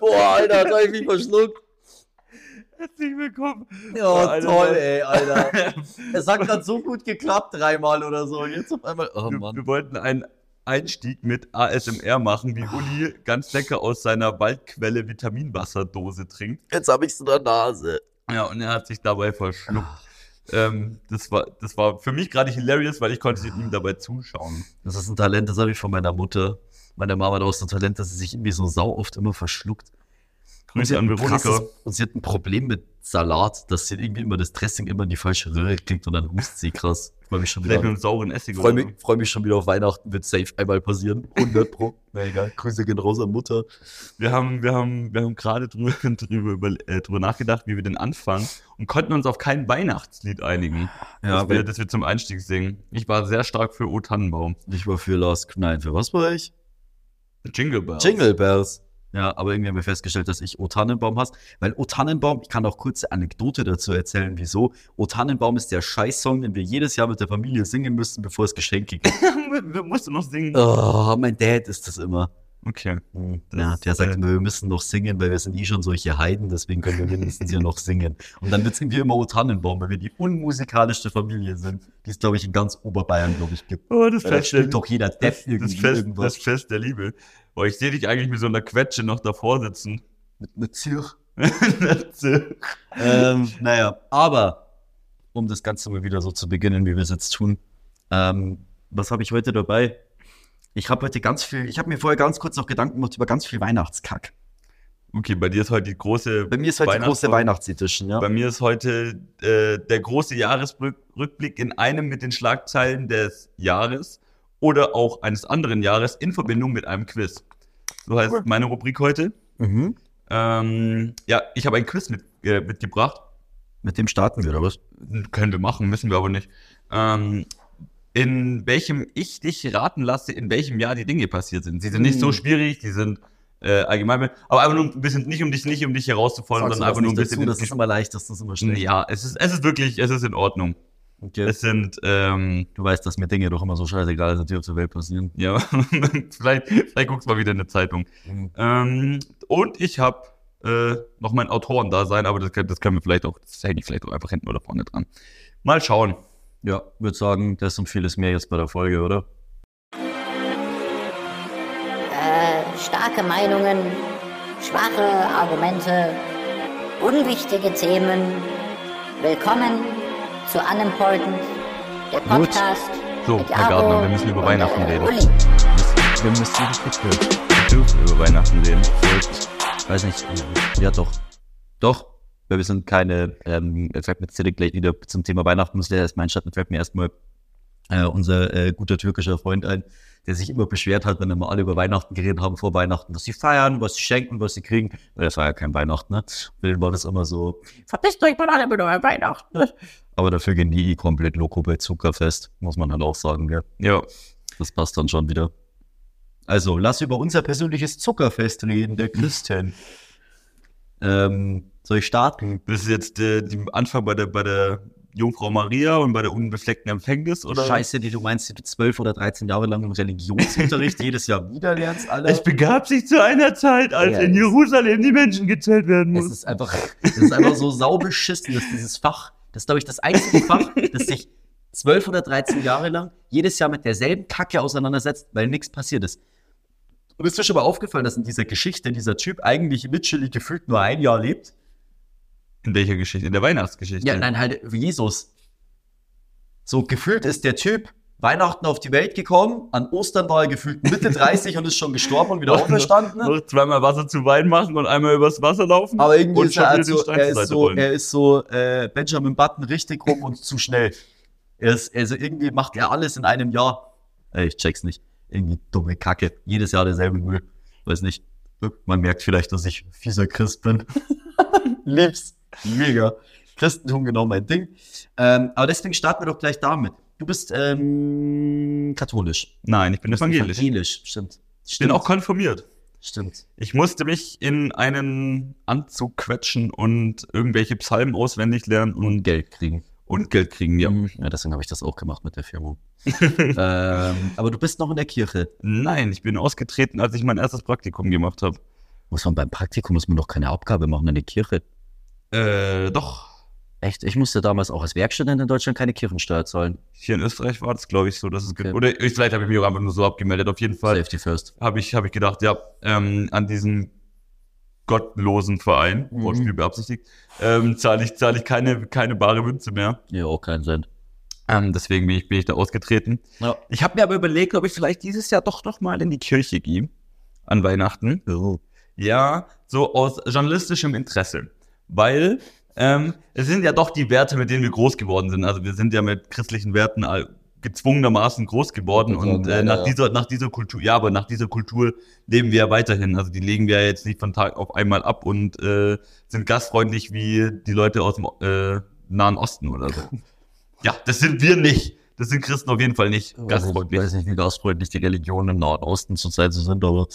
Boah, Alter, da hab ich mich verschluckt. Herzlich willkommen. Ja, Alter. toll, ey, Alter. Es hat gerade so gut geklappt, dreimal oder so. Jetzt auf einmal. Oh Wir, Mann. wir wollten einen Einstieg mit ASMR machen, wie Uli ganz lecker aus seiner Waldquelle Vitaminwasserdose trinkt. Jetzt hab ich's in der Nase. Ja, und er hat sich dabei verschluckt. Ähm, das, war, das war für mich gerade hilarious, weil ich konnte ihm dabei zuschauen. Das ist ein Talent, das habe ich von meiner Mutter. Meine Mama hat auch so ein Talent, dass sie sich irgendwie so sau oft immer verschluckt. Grüße an Veronika. krasses- und sie hat ein Problem mit Salat, dass sie irgendwie immer das Dressing immer in die falsche Röhre kriegt und dann hust sie krass. Ich freue mich schon Vielleicht mit wieder. einem sauren Essig Freue oder mich, freu mich schon wieder auf Weihnachten, wird safe einmal passieren. 100 pro. Na egal. Grüße gehen raus an Mutter. Wir haben, wir haben, wir haben gerade drüber, drüber, über, äh, drüber nachgedacht, wie wir den anfangen und konnten uns auf kein Weihnachtslied einigen, Ja, das, wir, das wir zum Einstieg singen. Ich war sehr stark für O Tannenbaum. ich war für Last Nein, für was war ich? Jingle Bells. Jingle Bells. Ja, aber irgendwie haben wir festgestellt, dass ich O Tannenbaum hasse. Weil O Tannenbaum, ich kann auch kurze Anekdote dazu erzählen, wieso. O Tannenbaum ist der Scheißsong, den wir jedes Jahr mit der Familie singen müssen, bevor es Geschenke gibt. wir mussten noch singen. oh, mein Dad ist das immer. Okay. Ja, Das, der sagt äh, immer, wir müssen noch singen, weil wir sind eh schon solche Heiden, deswegen können wir mindestens hier noch singen. Und dann singen wir immer O Tannenbaum, weil wir die unmusikalischste Familie sind, die es, glaube ich, in ganz Oberbayern, glaube ich, gibt. Oh, das Weil da Fest, spielt doch jeder das, Depp das, irgendwie Fest, irgendwas. das Fest der Liebe. Boah, ich sehe dich eigentlich mit so einer Quetsche noch davor sitzen. Mit, mit Zirch. ähm, naja, aber um das Ganze mal wieder so zu beginnen, wie wir es jetzt tun, ähm, was habe ich heute dabei? Ich habe heute ganz viel, ich habe mir vorher ganz kurz noch Gedanken gemacht über ganz viel Weihnachtskack. okay, bei dir ist heute die große. Bei mir ist heute die große. Weihnachtsedition, ja. Bei mir ist heute äh, der große Jahresrückblick in einem mit den Schlagzeilen des Jahres oder auch eines anderen Jahres in Verbindung mit einem Quiz. So heißt Cool. meine Rubrik heute. Mhm. Ähm, ja, ich habe ein Quiz mit, äh, mitgebracht. Mit dem starten wir, oder was? Können wir machen, müssen wir aber nicht. Ähm, in welchem ich dich raten lasse, in welchem Jahr die Dinge passiert sind. Sie sind nicht so Hm. schwierig, die sind äh, allgemein, aber einfach nur ein bisschen, nicht um dich, nicht um dich herauszufordern, sondern einfach nur ein bisschen. dazu, das ist immer leicht, das immer schnell. ja, es ist, es ist wirklich, es ist in Ordnung. Okay. Es sind, ähm, Du weißt, dass mir Dinge doch immer so scheißegal sind, die auf der Welt passieren. ja, vielleicht, vielleicht guckst du mal wieder in eine Zeitung. Ähm, und ich habe äh, noch mein Autorendasein, aber das, das können wir vielleicht auch, das hänge ich vielleicht auch einfach hinten oder vorne dran. Mal schauen. Ja, würde sagen, das und vieles mehr jetzt bei der Folge, oder? Äh, starke Meinungen, schwache Argumente, unwichtige Themen. Willkommen zu Unimportant, der Gut. Podcast. So, mit Herr Gardner, wir müssen über Weihnachten äh, reden. Uli. Wir müssen. Wir dürfen über Weihnachten reden. Ich weiß nicht. Ja, doch. Doch. Weil wir sind keine, ähm, fällt mir jetzt gleich wieder zum Thema Weihnachten, muss der erst mein Schatten, fällt mir erstmal äh, unser äh, guter türkischer Freund ein, der sich immer beschwert hat, wenn immer alle über Weihnachten geredet haben vor Weihnachten, dass sie feiern, was sie schenken, was sie kriegen. Weil das war ja kein Weihnachten, ne? Für den war das immer so, verpisst euch mal alle mit eurem Weihnachten. Ne? Aber dafür gehen die eh komplett loco bei Zuckerfest, muss man halt auch sagen, gell? Ja, Das passt dann schon wieder. Also, lass über unser persönliches Zuckerfest reden, der Christian. Ähm, soll ich starten? das ist jetzt äh, die Anfang bei der, bei der Jungfrau Maria und bei der unbefleckten Empfängnis, oder? Scheiße, die du meinst, die du zwölf oder 13 Jahre lang im Religionsunterricht jedes Jahr wieder lernst, Alter. Es begab sich zu einer Zeit, als Ja, in es- Jerusalem die Menschen gezählt werden Es mussten. ist einfach, es ist einfach so saubeschissen, dass dieses Fach, das ist, glaube ich, das einzige Fach, das sich zwölf oder 13 Jahre lang jedes Jahr mit derselben Kacke auseinandersetzt, weil nichts passiert ist. Und ist dir schon mal aufgefallen, dass in dieser Geschichte dieser Typ eigentlich literally gefühlt nur ein Jahr lebt? In welcher Geschichte? In der Weihnachtsgeschichte? Ja, nein, halt Jesus. So gefühlt ist der Typ Weihnachten auf die Welt gekommen, an Ostern war er gefühlt Mitte 30 und ist schon gestorben und wieder auferstanden. Noch zweimal Wasser zu Wein machen und einmal übers Wasser laufen. Aber irgendwie ist er, also, er ist so, rollen. er ist so äh, Benjamin Button richtig rum und zu schnell. Er ist, also irgendwie macht er alles in einem Jahr. Ey, ich check's nicht. Irgendwie dumme Kacke. Jedes Jahr derselbe Müll. Weiß nicht. Man merkt vielleicht, dass ich fieser Christ bin. Lieb's. Mega. Christentum genau mein Ding. Ähm, aber deswegen starten wir doch gleich damit. Du bist ähm, katholisch. Nein, ich bin evangelisch. Evangelisch, stimmt. Ich bin auch konfirmiert. Stimmt. Ich musste mich in einen Anzug quetschen und irgendwelche Psalmen auswendig lernen Und und, Geld kriegen. Und Geld kriegen, ja. Ja, deswegen habe ich das auch gemacht mit der Firma. ähm, aber du bist noch in der Kirche. Nein, ich bin ausgetreten, als ich mein erstes Praktikum gemacht habe. Muss man beim Praktikum, muss man doch keine Abgabe machen in die Kirche. Äh, doch. Echt? Ich musste damals auch als Werkstudent in Deutschland keine Kirchensteuer zahlen. Hier in Österreich war das, glaube ich, so, dass es Okay. Oder ich, vielleicht habe ich mich auch einfach nur so abgemeldet. Auf jeden Fall Safety first. habe ich, hab ich gedacht, ja, ähm, an diesen gottlosen Verein, Mhm. Wortspiel beabsichtigt, ähm, zahle ich, zahle ich keine, keine bare Münze mehr. Ja, auch keinen Cent. Ähm, deswegen bin ich, bin ich da ausgetreten. Ja. Ich habe mir aber überlegt, ob ich vielleicht dieses Jahr doch noch mal in die Kirche gehe. An Weihnachten. Ja, so aus journalistischem Interesse. Weil ähm, es sind ja doch die Werte, mit denen wir groß geworden sind. Also wir sind ja mit christlichen Werten all- gezwungenermaßen groß geworden Ich und äh, nach ja. dieser nach dieser Kultur ja aber nach dieser Kultur leben wir ja weiterhin also die legen wir ja jetzt nicht von Tag auf einmal ab und äh, sind gastfreundlich wie die Leute aus dem äh, Nahen Osten oder so ja das sind wir nicht das sind Christen auf jeden Fall nicht Ich gastfreundlich weiß nicht, wie gastfreundlich die Religionen im Nahen Osten zurzeit so sind, aber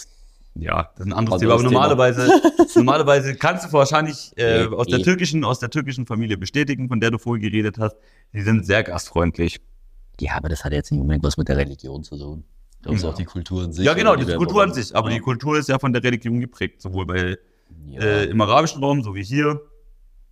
Ja, das ist ein anderes Thema. Aber normalerweise, normalerweise kannst du wahrscheinlich äh, aus der türkischen, aus der türkischen Familie bestätigen, von der du vorhin geredet hast. Die sind sehr gastfreundlich. Ja, aber das hat jetzt nicht unbedingt was mit der Religion zu tun. Das ist Ja. auch die Kultur an sich. ja, genau, die werden Kultur an sich. Aber ja. die Kultur ist ja von der Religion geprägt, sowohl bei ja. äh, im arabischen Raum, so wie hier.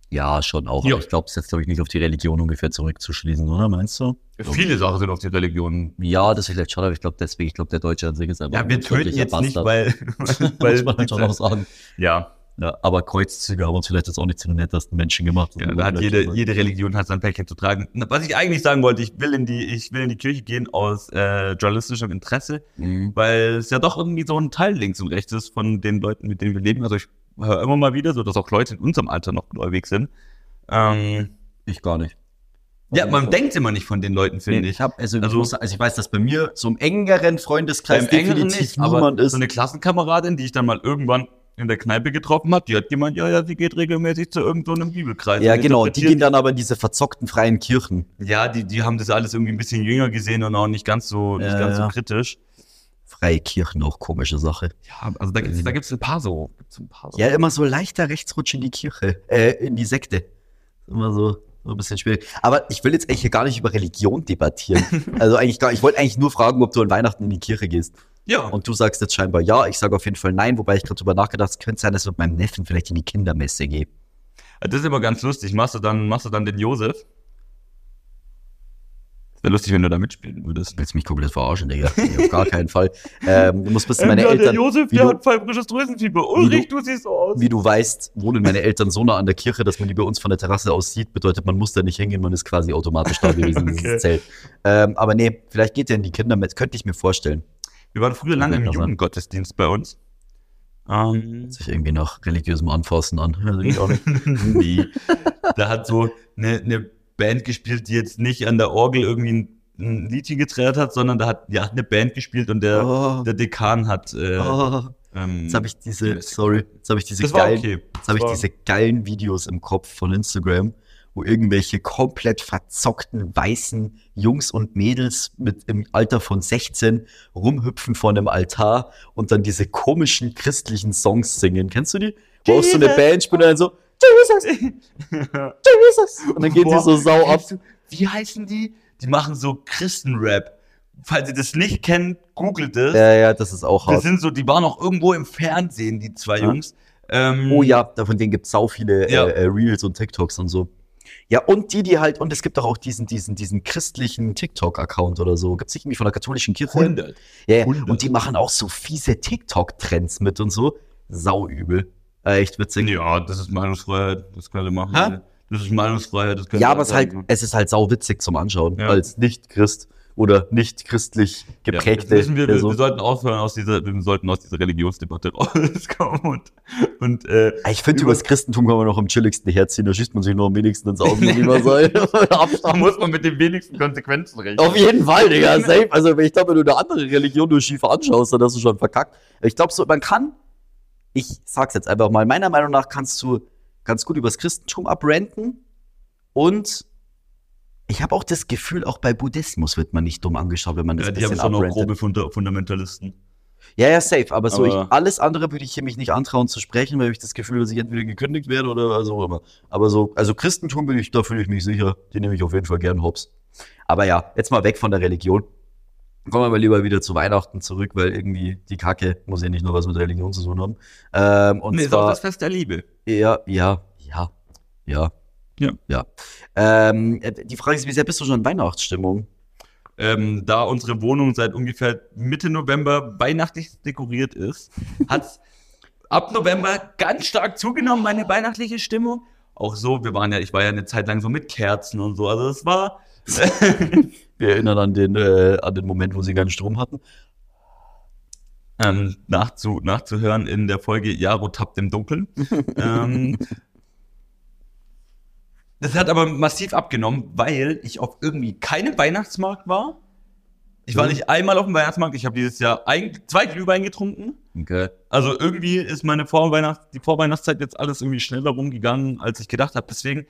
ja, schon auch. Ja. Aber ich glaube, es ist jetzt, glaube ich, nicht auf die Religion ungefähr zurückzuschließen, oder? Meinst du? Viele Sachen sind auf die Religion. Ja, das vielleicht schon, aber ich glaube deswegen, ich glaube, der Deutsche an sich ist einfach Ja, wir töten jetzt nicht, Bastard. weil, Muss weil man halt schon auch sagen. ja, Ja, aber Kreuzzüge haben uns vielleicht jetzt auch nicht zu den nettesten Menschen gemacht. ja, hat jede, jede Religion hat sein Päckchen zu tragen. Was ich eigentlich sagen wollte, ich will in die, ich will in die Kirche gehen aus äh, journalistischem Interesse. Mhm. weil es ja doch irgendwie so ein Teil links und rechts ist von den Leuten, mit denen wir leben. Also ich höre immer mal wieder so, dass auch Leute in unserem Alter noch gläubig sind. Ähm, Ich gar nicht. ja, man denkt immer nicht von den Leuten, finde Nee, ich. ich habe also, Also- muss, also ich weiß, dass bei mir so im engeren Freundeskreis Beim engeren nicht, aber niemand ist. so eine Klassenkameradin, die ich dann mal irgendwann in der Kneipe getroffen habe, die hat gemeint, ja, ja, sie geht regelmäßig zu irgendeinem Bibelkreis. ja, genau. Die gehen dann aber in diese verzockten freien Kirchen. Ja, die, die haben das alles irgendwie ein bisschen jünger gesehen und auch nicht ganz so, nicht Ja, ganz so kritisch. Freie Kirchen, auch komische Sache. Ja, also da gibt's da gibt's ein paar so. Gibt's ein paar so. Ja, immer so leichter Rechtsrutsch in die Kirche, äh, in die Sekte. Immer so, so ein bisschen schwierig. Aber ich will jetzt eigentlich hier gar nicht über Religion debattieren. also eigentlich gar, ich wollte eigentlich nur fragen, ob du an Weihnachten in die Kirche gehst. ja. Und du sagst jetzt scheinbar ja, ich sage auf jeden Fall nein, wobei ich gerade drüber nachgedacht, es könnte sein, dass ich mit meinem Neffen vielleicht in die Kindermesse gehe. Das ist immer ganz lustig. Machst du dann, machst du dann den Josef? Wäre lustig, wenn du da mitspielen würdest. Willst mich komplett verarschen, Digga? Nee, auf gar keinen Fall. Ähm, du musst wissen, meine ja, Eltern, der Josef, wie, der du, hat fibrisches Drüsenfieber. Wie Ulrich, du, siehst so aus. wie du weißt, wohnen meine Eltern so nah an der Kirche, dass man die bei uns von der Terrasse aus sieht. Bedeutet, man muss da nicht hingehen, man ist quasi automatisch da gewesen, in Okay. dieses Zelt. Ähm, aber nee, vielleicht geht er in die Kindermesse, könnte ich mir vorstellen. Wir waren früher lange im. Jugendgottesdienst bei uns. Ähm, Hört sich irgendwie nach religiösem Anfassen an. Also ich auch nicht. nee. Da hat so eine, eine Band gespielt, die jetzt nicht an der Orgel irgendwie ein, ein Liedchen geträrt hat, sondern da hat, ja, hat eine Band gespielt und der, Oh. der Dekan hat. Äh, Oh, ähm, jetzt habe ich diese, sorry, jetzt habe ich diese geilen, okay. Jetzt habe ich diese geilen Videos im Kopf von Instagram, wo irgendwelche komplett verzockten weißen Jungs und Mädels mit im Alter von 16 rumhüpfen vor einem Altar und dann diese komischen christlichen Songs singen. Kennst du die? Wo auch so eine. Band spielt und dann so Jesus, Jesus. Und dann geht die Boah, so sau ab. Wie heißen die? Die machen so Christenrap. Falls ihr das nicht kennt, googelt es. Ja, ja, das ist auch Das hart. sind so, die waren auch irgendwo im Fernsehen, die zwei Ja. Jungs. Ähm, Oh ja, da- von denen gibt's sau viele Ja. äh, äh, Reels und TikToks und so. Ja, und die, die halt, und es gibt doch auch diesen, diesen, diesen christlichen TikTok-Account oder so. Gibt's nicht irgendwie von der katholischen Kirche? 100. Ja, ja. 100. und die machen auch so fiese TikTok-Trends mit und so. Sauübel. Äh, echt witzig. Ja, das ist Meinungsfreiheit, das können wir machen. Hä? Das ist Meinungsfreiheit, das können Ja, aber es, halt, es ist halt sau witzig zum Anschauen. Ja. Als Nicht-Christ oder nicht christlich Ja, geprägte wissen wir, wir, sollten aufhören aus dieser, wir sollten aus dieser Religionsdebatte rauskommen und, und äh, ich finde, über- das Christentum kann man noch am chilligsten herziehen. Da schießt man sich noch am wenigsten ins Auge, wie man soll. da muss man mit den wenigsten Konsequenzen rechnen. Auf jeden Fall, Digga, safe. Also, ich glaube, wenn du eine andere Religion nur schief anschaust, dann hast du schon verkackt. Ich glaube, so, man kann, ich sag's jetzt einfach mal, meiner Meinung nach kannst du ganz gut übers Christentum abrenten und ich habe auch das Gefühl, auch bei Buddhismus wird man nicht dumm angeschaut, wenn man das Ja, die haben bisschen schon noch abrantet. grobe Funda Fundamentalisten. Ja, ja, safe. Aber so, Aber- ich, alles andere würde ich hier mich nicht antrauen zu sprechen, weil ich das Gefühl, dass ich entweder gekündigt werde oder so immer. Aber so, also Christentum bin ich, da fühle ich mich sicher. Die nehme ich auf jeden Fall gern hops. Aber ja, jetzt mal weg von der Religion. Kommen wir mal lieber wieder zu Weihnachten zurück, weil irgendwie die Kacke muss ja nicht nur was mit Religion zu tun haben. Ähm, und Nee, ist auch zwar, das Fest der Liebe. ja, ja, ja, ja, Ja. ja. Ähm, äh, die Frage ist, wie sehr bist du schon in Weihnachtsstimmung? ähm, da unsere Wohnung seit ungefähr Mitte November weihnachtlich dekoriert ist, hat ab November ganz stark zugenommen, meine weihnachtliche Stimmung. Auch so, wir waren ja, ich war ja eine Zeit lang so mit Kerzen und so. Also es war. Wir erinnern an den, äh, an den Moment, wo sie keinen Strom hatten. ähm, nachzu, nachzuhören in der Folge Jaro tappt im Dunkeln. ähm, das hat aber massiv abgenommen, weil ich auf irgendwie keinem Weihnachtsmarkt war. Ich war nicht einmal auf dem Weihnachtsmarkt. Ich habe dieses Jahr ein, zwei Glühwein getrunken. Okay. Also irgendwie ist meine Vorweihnacht, die Vorweihnachtszeit jetzt alles irgendwie schneller rumgegangen, als ich gedacht habe. Deswegen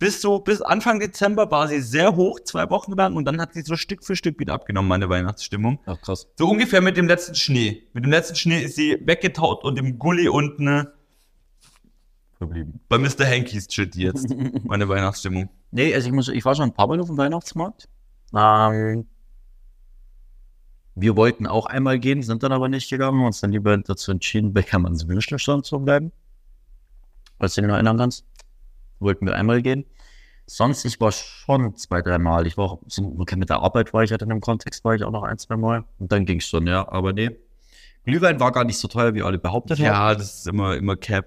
bis so bis Anfang Dezember war sie sehr hoch, zwei Wochen lang, und dann hat sie so Stück für Stück wieder abgenommen, meine Weihnachtsstimmung. Ach, krass. So ungefähr mit dem letzten Schnee. Mit dem letzten Schnee ist sie weggetaut und im Gully unten äh, Verblieben. bei Mr. Hankies chillt die jetzt. meine Weihnachtsstimmung. Nee, also ich muss, ich war schon ein paar Mal auf dem Weihnachtsmarkt. Ähm, wir wollten auch einmal gehen, sind dann aber nicht gegangen, haben uns dann lieber dazu entschieden, bei Hermanns Wünschelstand zu bleiben. Falls du dich noch erinnern kannst. Wollten wir einmal gehen. Sonst, ich war schon zwei, drei Mal. Ich war auch, okay, mit der Arbeit war ich halt in dem Kontext, war ich auch noch ein, zwei Mal. Und dann ging's schon, ja, aber nee. Glühwein war gar nicht so teuer, wie alle behauptet haben. Ja, das ist immer, immer Cap.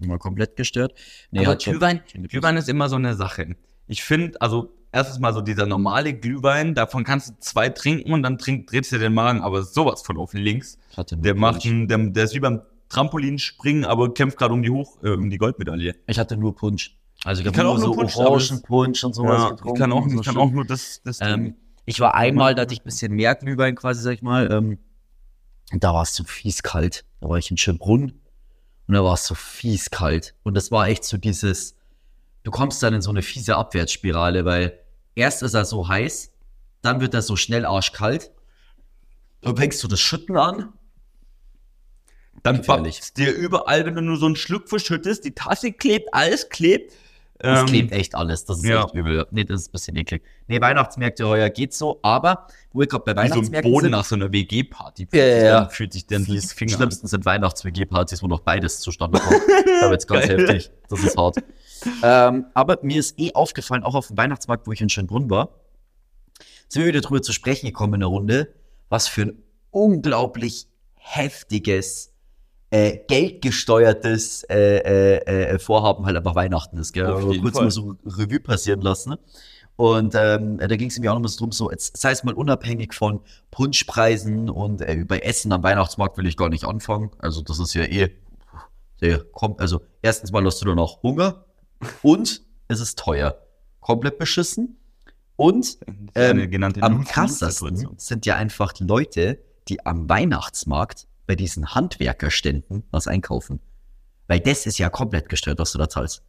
Immer komplett gestört. Nee, Aber Glühwein, Glühwein ist immer so eine Sache. Ich finde, also erstens mal so dieser normale Glühwein, davon kannst du zwei trinken und dann trink, drehst du dir den Magen, aber sowas von auf links. Der macht, einen, der, der ist wie beim Trampolinspringen, aber kämpft gerade um die Hoch, äh, um die Goldmedaille. Ich hatte nur Punsch. Also ich, Ich kann auch nur so Punsch, Orangenpunsch und sowas Ja, getrunken. ich kann auch, und so ich kann auch nur das, das Ähm, ich war einmal, da hatte ich ein bisschen mehr Glühwein quasi, sag ich mal. Ähm, da war es so fies kalt. Da war ich in Schönbrunn und da war es so fies kalt. Und das war echt so dieses, du kommst dann in so eine fiese Abwärtsspirale, weil erst ist er so heiß, dann wird er so schnell arschkalt. Dann fängst du das Schütten an. Dann pappt dir überall, wenn du nur so einen Schluck verschüttest, die Tasse klebt, alles klebt. Das Ähm, klebt echt alles. Das ist ja. echt übel. Nee, das ist ein bisschen eklig. Nee, Weihnachtsmärkte heuer geht so, aber wo wir gerade bei Wie so ein Weihnachtsmärkten Boden sind, nach so einer WG-Party. Ja, ja, ja. Fühlt sich dann Die schlimmsten sind Weihnachts-WG-Partys, wo noch beides zustande kommt. da wird's ganz heftig. Das ist hart. ähm, aber mir ist eh aufgefallen, auch auf dem Weihnachtsmarkt, wo ich in Schönbrunn war, sind wir wieder drüber zu sprechen gekommen in der Runde, was für ein unglaublich heftiges, äh, geldgesteuertes äh, äh, äh, Vorhaben halt einfach Weihnachten ist. Gell? Auf jeden kurz Fall. mal so Revue passieren lassen. Ne? Und ähm, da ging es mir auch noch mal drum, so, jetzt, sei es mal unabhängig von Punschpreisen und äh, bei Essen am Weihnachtsmarkt will ich gar nicht anfangen. Also das ist ja eh, der kommt, also erstens mal hast du dann auch Hunger und es ist teuer. Komplett beschissen. Und ähm, am krassesten sind ja einfach Leute, die am Weihnachtsmarkt bei diesen Handwerkerständen was einkaufen. Weil das ist ja komplett gestört, was du da zahlst.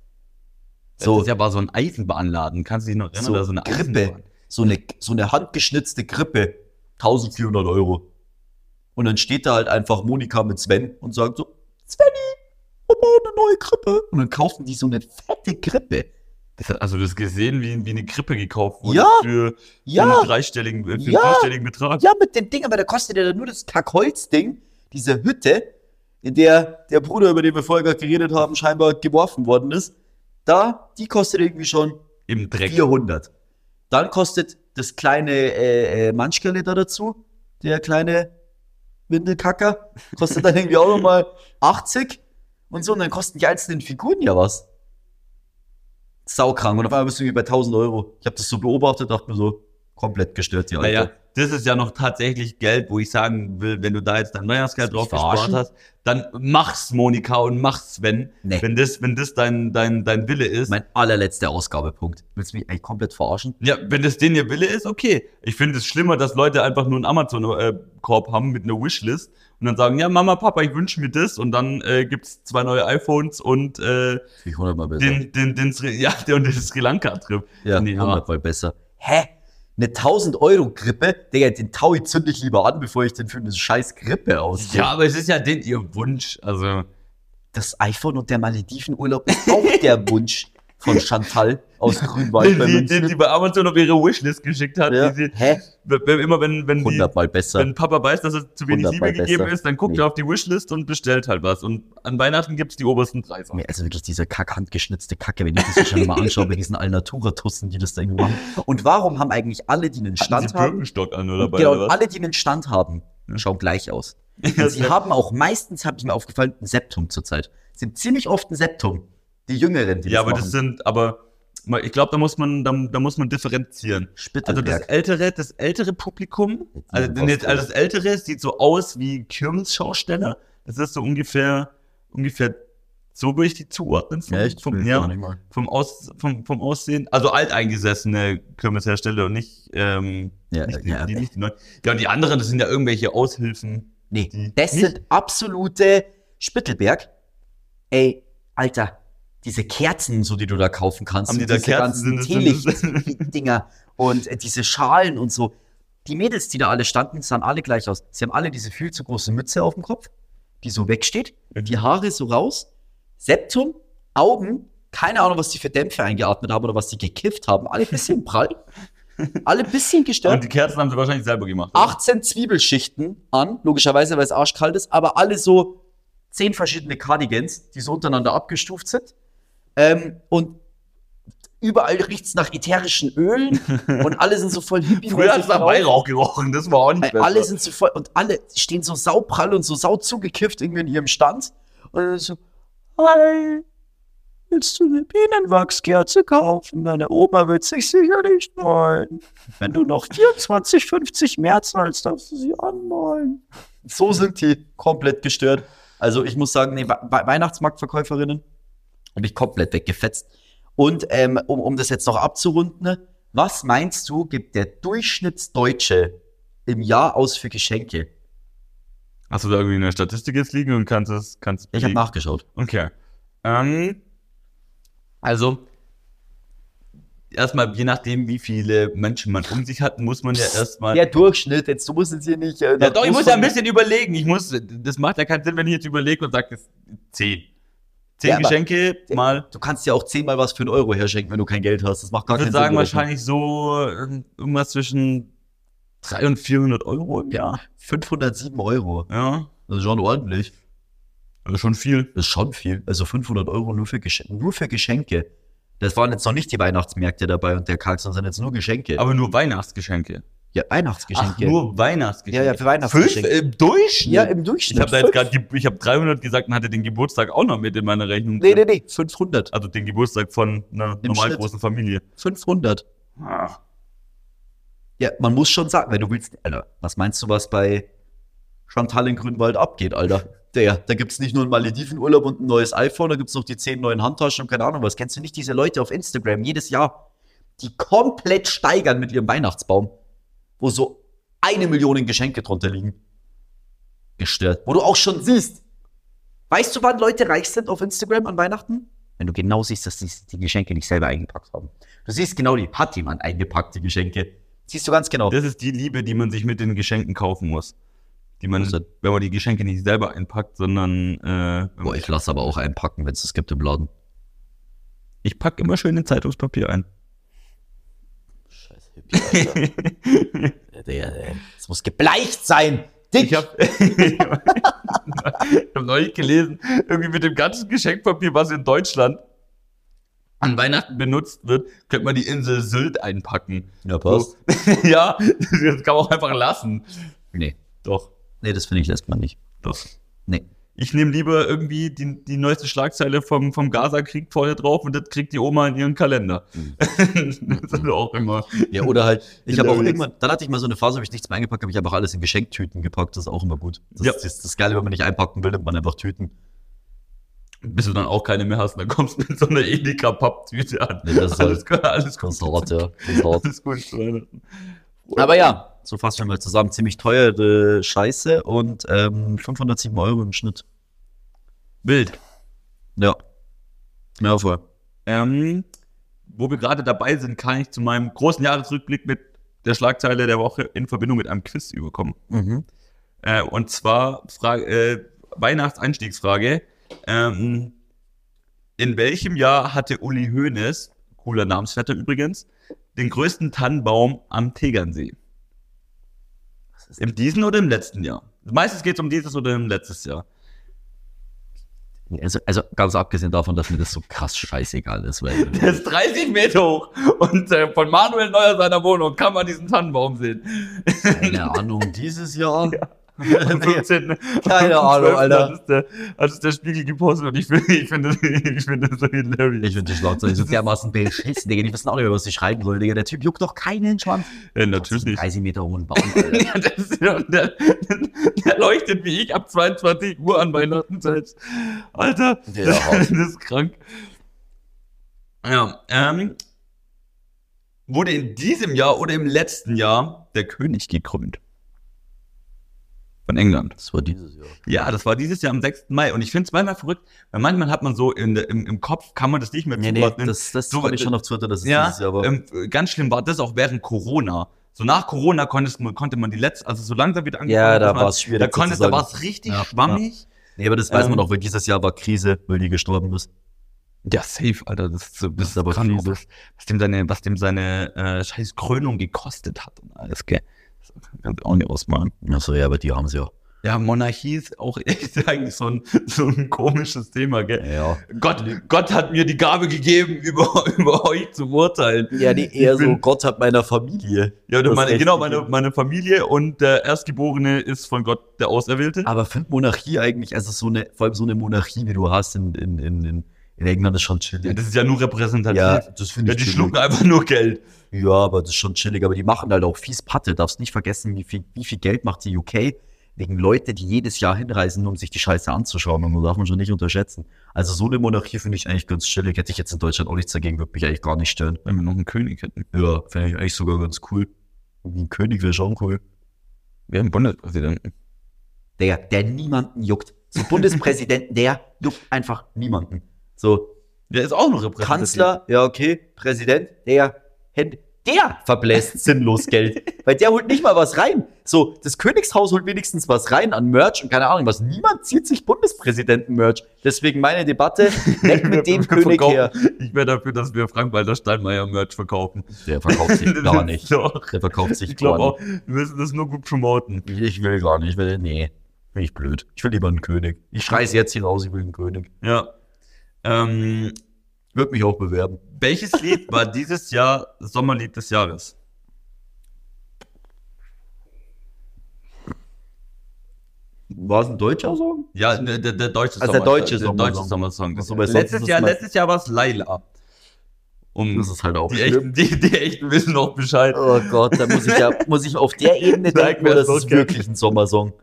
So, das ist ja war so ein Eisenbahnladen. Kannst du dich noch erinnern? so, so eine Grippe, so eine, so eine handgeschnitzte Grippe, 1400 Euro. Und dann steht da halt einfach Monika mit Sven und sagt so, Svenny, wir bauen eine neue Grippe. Und dann kaufen die so eine fette Grippe. Das hat- Also du hast gesehen, wie, wie eine Krippe gekauft wurde Ja. für, Ja, einen dreistelligen, für Ja. einen dreistelligen Betrag. ja, mit dem Ding, aber da kostet ja nur das Kackholzding, diese Hütte, in der der Bruder, über den wir vorher gerade geredet haben, scheinbar geworfen worden ist. Da, die kostet irgendwie schon Im Dreck. 400. Dann kostet das kleine äh, äh, Manschkerle da dazu, der kleine Windelkacker, kostet dann irgendwie auch nochmal 80 und so. Und dann kosten die einzelnen Figuren ja was. Saukrank. Und auf einmal bist du irgendwie bei 1000 Euro. Ich habe das so beobachtet, dachte mir so, komplett gestört, die Alte. Naja, das ist ja noch tatsächlich Geld, wo ich sagen will, wenn du da jetzt dein Weihnachtsgeld Willst drauf gespart hast, dann mach's Monika und mach's Sven. Nee. Wenn das, wenn das dein, dein, dein Wille ist. Mein allerletzter Ausgabepunkt. Willst du mich eigentlich komplett verarschen? ja, wenn das denen ihr Wille ist, okay. Ich finde es schlimmer, dass Leute einfach nur einen Amazon-Korb haben mit einer Wishlist und dann sagen, ja, Mama, Papa, ich wünsche mir das und dann äh, gibt's zwei neue iPhones und äh, ich hundertmal besser. den, den, den, Sri, ja, der und den Sri Lanka-Trip. ja, Nee, hundertmal besser. Hä? Eine 1000 Euro Grippe, Digga, den Taui zünd ich lieber an, bevor ich den für eine scheiß Grippe ausgebe. Ja, aber es ist ja den ihr Wunsch. Also, Das iPhone und der Maledivenurlaub ist auch der Wunsch von Chantal aus Grünwald bei die, die, München. die bei Amazon auf ihre Wishlist geschickt hat. Ja. Die, Hä? wenn, immer wenn, wenn, die, wenn Papa weiß, dass es zu wenig Liebe gegeben besser. ist, dann guckt Nee. er auf die Wishlist und bestellt halt was. Und an Weihnachten gibt's die obersten Preise. Also wirklich diese kack handgeschnitzte Kacke, wenn ich das schon mal anschaue, bei diesen Alnatura-Tussen, die das da irgendwo machen. Und warum haben eigentlich alle, die einen Hatten Stand Sie haben, Birkenstock an oder bei genau, alle, die einen Stand haben, schauen gleich aus. Und sie Ja, haben auch meistens, habe ich mir aufgefallen, ein Septum zurzeit. Sind ziemlich oft ein Septum. Die Jüngeren, die ja, aber machen. das sind, aber ich glaube, da muss man, da, da muss man differenzieren. Also das Spittelberg. ältere, das ältere Publikum, also, also das ältere sieht so aus wie Kirmesschausteller. Das ist so ungefähr, ungefähr so würde ich die zuordnen. Vom, Echt? vom, ja, vom, Aus, vom, vom Aussehen. Also alteingesessene Kirmeshersteller und nicht, ähm, Ja, nicht, die, ja. die, nicht die neuen. Ja, und die anderen, das sind ja irgendwelche Aushilfen. Nee, Die- das nicht? sind absolute Spittelberg. Ey, Alter, diese Kerzen, so die du da kaufen kannst, Haben die da diese Kerzen? Teelicht-Dinger und äh, diese Schalen und so. Die Mädels, die da alle standen, sahen alle gleich aus. Sie haben alle diese viel zu große Mütze auf dem Kopf, die so wegsteht, die Haare so raus, Septum, Augen, keine Ahnung, was die für Dämpfe eingeatmet haben oder was die gekifft haben, alle ein bisschen prall, alle ein bisschen gestört. Und die Kerzen haben sie wahrscheinlich selber gemacht. oder? 18 Zwiebelschichten an, logischerweise, weil es arschkalt ist, aber alle so 10 verschiedene Cardigans, die so untereinander abgestuft sind. Ähm, und überall riecht's nach ätherischen Ölen und alle sind so voll hippie Früher hat es nach Weihrauch gerochen, das war auch nicht besser. Alle sind so voll und alle stehen so sauprall und so sau zugekifft irgendwie in ihrem Stand. Und dann so, hi, willst du eine Bienenwachskerze kaufen? Deine Oma wird sich sicherlich freuen. Wenn du noch 24,50 mehr zahlst, darfst du sie anmalen. So sind die komplett gestört. Also ich muss sagen, nee, We- Weihnachtsmarktverkäuferinnen habe ich komplett weggefetzt. Und ähm, um, um das jetzt noch abzurunden, ne, was meinst du, gibt der Durchschnittsdeutsche im Jahr aus für Geschenke? Hast du da irgendwie eine Statistik jetzt liegen und kannst es, kannst Ich habe nachgeschaut. Okay. Ähm, also, erstmal, je nachdem, wie viele Menschen man um sich hat, muss man ja erstmal. Der Durchschnitt, jetzt du musst jetzt hier nicht. Äh, ja, doch, ich muss ja ein bisschen überlegen. Ich muss, das macht ja keinen Sinn, wenn ich jetzt überlege und sage, das zehn. Ja, Geschenke mal. Du kannst ja auch zehnmal was für einen Euro herschenken, wenn du kein Geld hast. Das macht gar Ich keinen würde sagen, Sinn. gerechnet. wahrscheinlich so äh, irgendwas zwischen 300 und 400 Euro im Jahr. 507 Euro. Ja, Das ist schon ordentlich. also schon viel. Das ist schon viel. Also 500 Euro nur für, Geschenke, nur für Geschenke. Das waren jetzt noch nicht die Weihnachtsmärkte dabei und der Kalk, sondern sind jetzt nur Geschenke. Aber nur Weihnachtsgeschenke. Ja, Weihnachtsgeschenke. Ach, nur Weihnachtsgeschenke. Ja, ja, für Weihnachtsgeschenke. Fünf im Durchschnitt? ja, im Durchschnitt. Ich habe da jetzt gerade, ich habe 300 gesagt und hatte den Geburtstag auch noch mit in meiner Rechnung. Nee, nee, nee. 500. Also den Geburtstag von einer Im normal Schnitt. großen Familie. 500. Ah. Ja, man muss schon sagen, wenn du willst, Alter, was meinst du, was bei Chantal in Grünwald abgeht, Alter? Der, da gibt's nicht nur einen Maledivenurlaub und ein neues iPhone, da gibt's noch die zehn neuen Handtaschen und keine Ahnung was. Kennst du nicht diese Leute auf Instagram jedes Jahr, die komplett steigern mit ihrem Weihnachtsbaum, wo so eine Million Geschenke drunter liegen? Gestört. Wo du auch schon siehst, weißt du, wann Leute reich sind auf Instagram an Weihnachten? Wenn du genau siehst, dass die, die Geschenke nicht selber eingepackt haben. Du siehst genau, die hat jemand eingepackt, die Geschenke. Siehst du ganz genau. Das ist die Liebe, die man sich mit den Geschenken kaufen muss. Die man, denn? wenn man die Geschenke nicht selber einpackt, sondern äh, Boah, ich lasse aber auch einpacken, wenn es das gibt im Laden. ich packe immer schön in Zeitungspapier ein. Alter. Es muss gebleicht sein. Dick. Ich habe hab neulich gelesen, irgendwie mit dem ganzen Geschenkpapier, was in Deutschland an Weihnachten benutzt wird, könnte man die Insel Sylt einpacken. ja, So. ja, das kann man auch einfach lassen. Nee. Doch, Nee, das finde ich lässt man nicht. doch. Nee. Ich nehme lieber irgendwie die, die neueste Schlagzeile vom, vom Gaza-Krieg vorne drauf und das kriegt die Oma in ihren Kalender. das ist auch immer. Ja, oder halt, ich habe auch irgendwann, dann hatte ich mal so eine Phase, wo ich nichts mehr eingepackt habe, ich habe auch alles in Geschenktüten gepackt, das ist auch immer gut. Das Ja. ist das, das Geile, wenn man nicht einpacken will, nimmt man einfach Tüten. Bis du dann auch keine mehr hast, dann kommst du mit so einer Edeka-Papptüte an. Nee, das ist alles, halt- gut, alles ist hart, ja. Das ist hart. Alles gut. Aber ja, so fassen wir mal zusammen. Ziemlich teure Scheiße und ähm, 507 Euro im Schnitt. Bild. Ja. Ja, voll. Ähm, wo wir gerade dabei sind, kann ich zu meinem großen Jahresrückblick mit der Schlagzeile der Woche in Verbindung mit einem Quiz überkommen. Mhm. Äh, und zwar Frage, äh, Weihnachtseinstiegsfrage. Ähm, in welchem Jahr hatte Uli Hoeneß, cooler Namensvetter übrigens, den größten Tannenbaum am Tegernsee? Im diesen oder im letzten Jahr? Meistens geht es um dieses oder im letztes Jahr. Also, also ganz abgesehen davon, dass mir das so krass scheißegal ist, weil Der ist 30 Meter hoch und äh, von Manuel Neuer seiner Wohnung kann man diesen Tannenbaum sehen. keine Ahnung, dieses Jahr. Am 15. Keine am Ahnung, 12. Alter. Hat es, der, hat es der Spiegel gepostet und ich finde ich finde ich finde das so hilarious. Ich finde die Schlagzeile so dermaßen beschissen, Digga. Die wissen auch nicht mehr, was sie schreiben sollen, Digga. Der Typ juckt doch keinen Schwanz. Ja, natürlich nicht. 30 Meter hohen Baum, Alter. Ja, das ist ja, der, der leuchtet wie ich ab 22 Uhr an Weihnachten selbst. Alter, Ja. das, das ist krank. Ja, ähm, wurde in diesem Jahr oder im letzten Jahr der König gekrönt. Von England. Das war dieses Jahr. Ja, das war dieses Jahr am 6. Mai. Und ich finde es manchmal verrückt, weil manchmal hat man so in, im, im Kopf, kann man das nicht mehr Nee, nee, zuordnen. das, das So, ich schon auf Twitter, das ist ja, dieses Jahr, aber ähm, ganz schlimm war das auch während Corona. So nach Corona konntest, konnte man die letzte, also so langsam wieder Ja, da man- war's schwierig Da, konntest, da war es richtig Ja, schwammig. Nee, aber das weiß Ähm, man auch, weil dieses Jahr war Krise, weil die gestorben ist. Ja, safe, Alter. Das ist, das Das ist aber krise. was, was dem seine, was dem seine äh, scheiß Krönung gekostet hat und alles, gell? Kannst du auch nicht ausmalen. Achso, ja, aber die haben sie ja. Ja, Monarchie ist auch echt eigentlich so ein, so ein komisches Thema, gell? Ja. Gott, Gott hat mir die Gabe gegeben, über, über euch zu urteilen. Ja, nee, eher bin- so, Gott hat meiner Familie. Ja, meine, genau, meine, meine Familie und der Erstgeborene ist von Gott der Auserwählte. Aber für Monarchie eigentlich, also so eine, vor allem so eine Monarchie, wie du hast in, in, in, in, in England, ist schon Ja, chillig. das ist ja nur repräsentativ. Ja, Ja, das finde ich die schlucken einfach nur Geld. Ja, aber das ist schon chillig. Aber die machen halt auch fies Patte. Darfst nicht vergessen, wie viel, wie viel Geld macht die UK wegen Leute, die jedes Jahr hinreisen, um sich die Scheiße anzuschauen. Und das darf man schon nicht unterschätzen. Also so eine Monarchie finde ich eigentlich ganz chillig. Hätte ich jetzt in Deutschland auch nichts dagegen, würde mich eigentlich gar nicht stören. Wenn wir noch einen König hätten. Ja, fände ich eigentlich sogar ganz cool. Ein König wäre schon cool. Wir haben Bundespräsidenten. Der, der niemanden juckt. So Bundespräsidenten, der juckt einfach niemanden. So, Der ist auch noch. Kanzler, ja, okay, Präsident, der, händ- der verbläst sinnlos Geld. Weil der holt nicht mal was rein. So, das Königshaus holt wenigstens was rein an Merch und keine Ahnung was. Niemand zieht sich Bundespräsidenten-Merch. Deswegen meine Debatte, weg mit dem König verkaufen- her. Ich wäre dafür, dass wir Frank-Walter Steinmeier Merch verkaufen. Der verkauft sich gar nicht. Doch. Der verkauft sich Ich gar auch, wir müssen das nur gut promoten. nicht. Ich will gar nicht. Ich will, nee, bin ich blöd. Ich will lieber einen König. Ich schreie jetzt hier raus, ich will einen König. Ja. Ähm, Würde mich auch bewerben. welches Lied war dieses Jahr Sommerlied des Jahres? War es ein deutscher Song? Ja, der, der, der deutsche Also der deutsche der Sommersong. deutsche Sommersong. Ach so, weil sonst letztes Jahr, letztes Jahr war es Laila. Um Das ist halt auch die, schlimm. echten, die, die Echten wissen auch Bescheid. Oh Gott, da muss ich ja, muss ich auf der Ebene denken, das ist okay. wirklich ein Sommersong.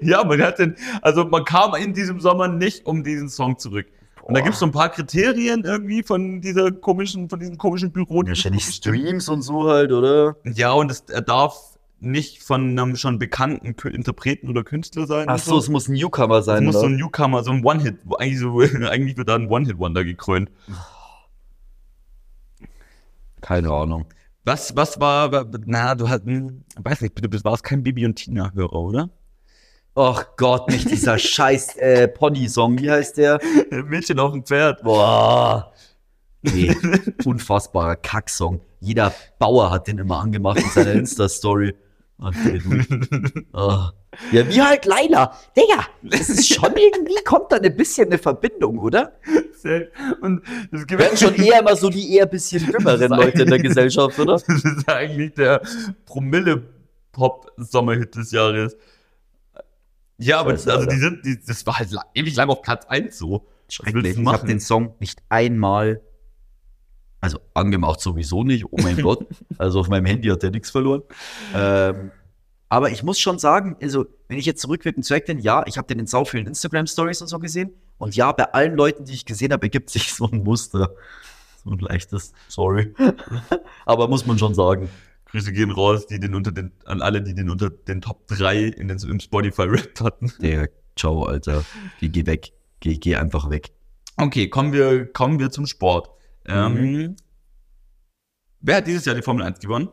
Ja, man hat den, also man kam in diesem Sommer nicht um diesen Song zurück. Und da Boah. gibt es so ein paar Kriterien irgendwie von dieser komischen, von diesem komischen Büro. die Wahrscheinlich das bestimmen. Streams und so halt, oder? Ja, und es, er darf nicht von einem schon bekannten Interpreten oder Künstler sein. Ach und so, es muss ein Newcomer Es sein, muss so oder? ein Newcomer, so ein One-Hit, eigentlich, so, eigentlich wird da ein One-Hit-Wonder gekrönt. Keine Ahnung. Was, was war, wa- na, du hast, hm, weiß nicht, du warst kein Bibi und Tina-Hörer, oder? Ach Gott, nicht dieser scheiß äh, Pony-Song. Wie heißt der? Mädchen auf dem Pferd. Boah. Nee, unfassbarer Kacksong. Jeder Bauer hat den immer angemacht in seiner Insta-Story. Okay. Ah. Ja, wie halt Laila. Digga, das ist schon irgendwie, kommt da ein bisschen eine Verbindung, oder? Und es gibt Werden schon eher immer so die eher bisschen dümmeren Leute in der Gesellschaft, oder? Das ist eigentlich der Promille-Pop-Sommerhit des Jahres. Ja, aber Scheiße, also die sind, die, das war halt ewig lang auf Platz 1 so. Schrecklich. Ich habe den Song nicht einmal, also angemacht sowieso nicht, oh mein Gott. Also auf meinem Handy hat der nichts verloren. Ähm, aber ich muss schon sagen, also wenn ich jetzt zurückwirkend zu erkennen, ja, ich habe den in sau vielen Instagram-Stories und so gesehen. Und ja, bei allen Leuten, die ich gesehen habe, ergibt sich so ein Muster. So ein leichtes, sorry. aber muss man schon sagen. Grüße gehen raus, die den unter den, an alle, die den unter den Top 3 in den, im Spotify-Rap hatten. Der, ciao, Alter. Geh, geh weg. Geh, geh einfach weg. Okay, kommen wir, kommen wir zum Sport. Ähm, Mhm. Wer hat dieses Jahr die Formel 1 gewonnen?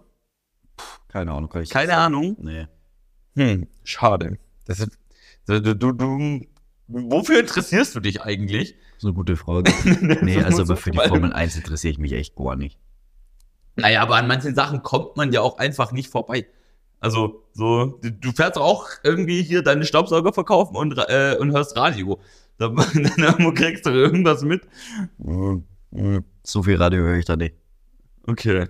Keine Ahnung, kann ich Keine Ahnung. Nee. Hm, schade. Das ist, du, du, du, wofür interessierst du dich eigentlich? Ist eine gute Frage. nee, also aber für die Formel 1 interessiere ich mich echt gar nicht. Naja, aber an manchen Sachen kommt man ja auch einfach nicht vorbei. Also, so, du, fährst auch irgendwie hier deine Staubsauger verkaufen und, äh, und hörst Radio. Da, dann kriegst du irgendwas mit. So viel Radio höre ich da nicht. Okay.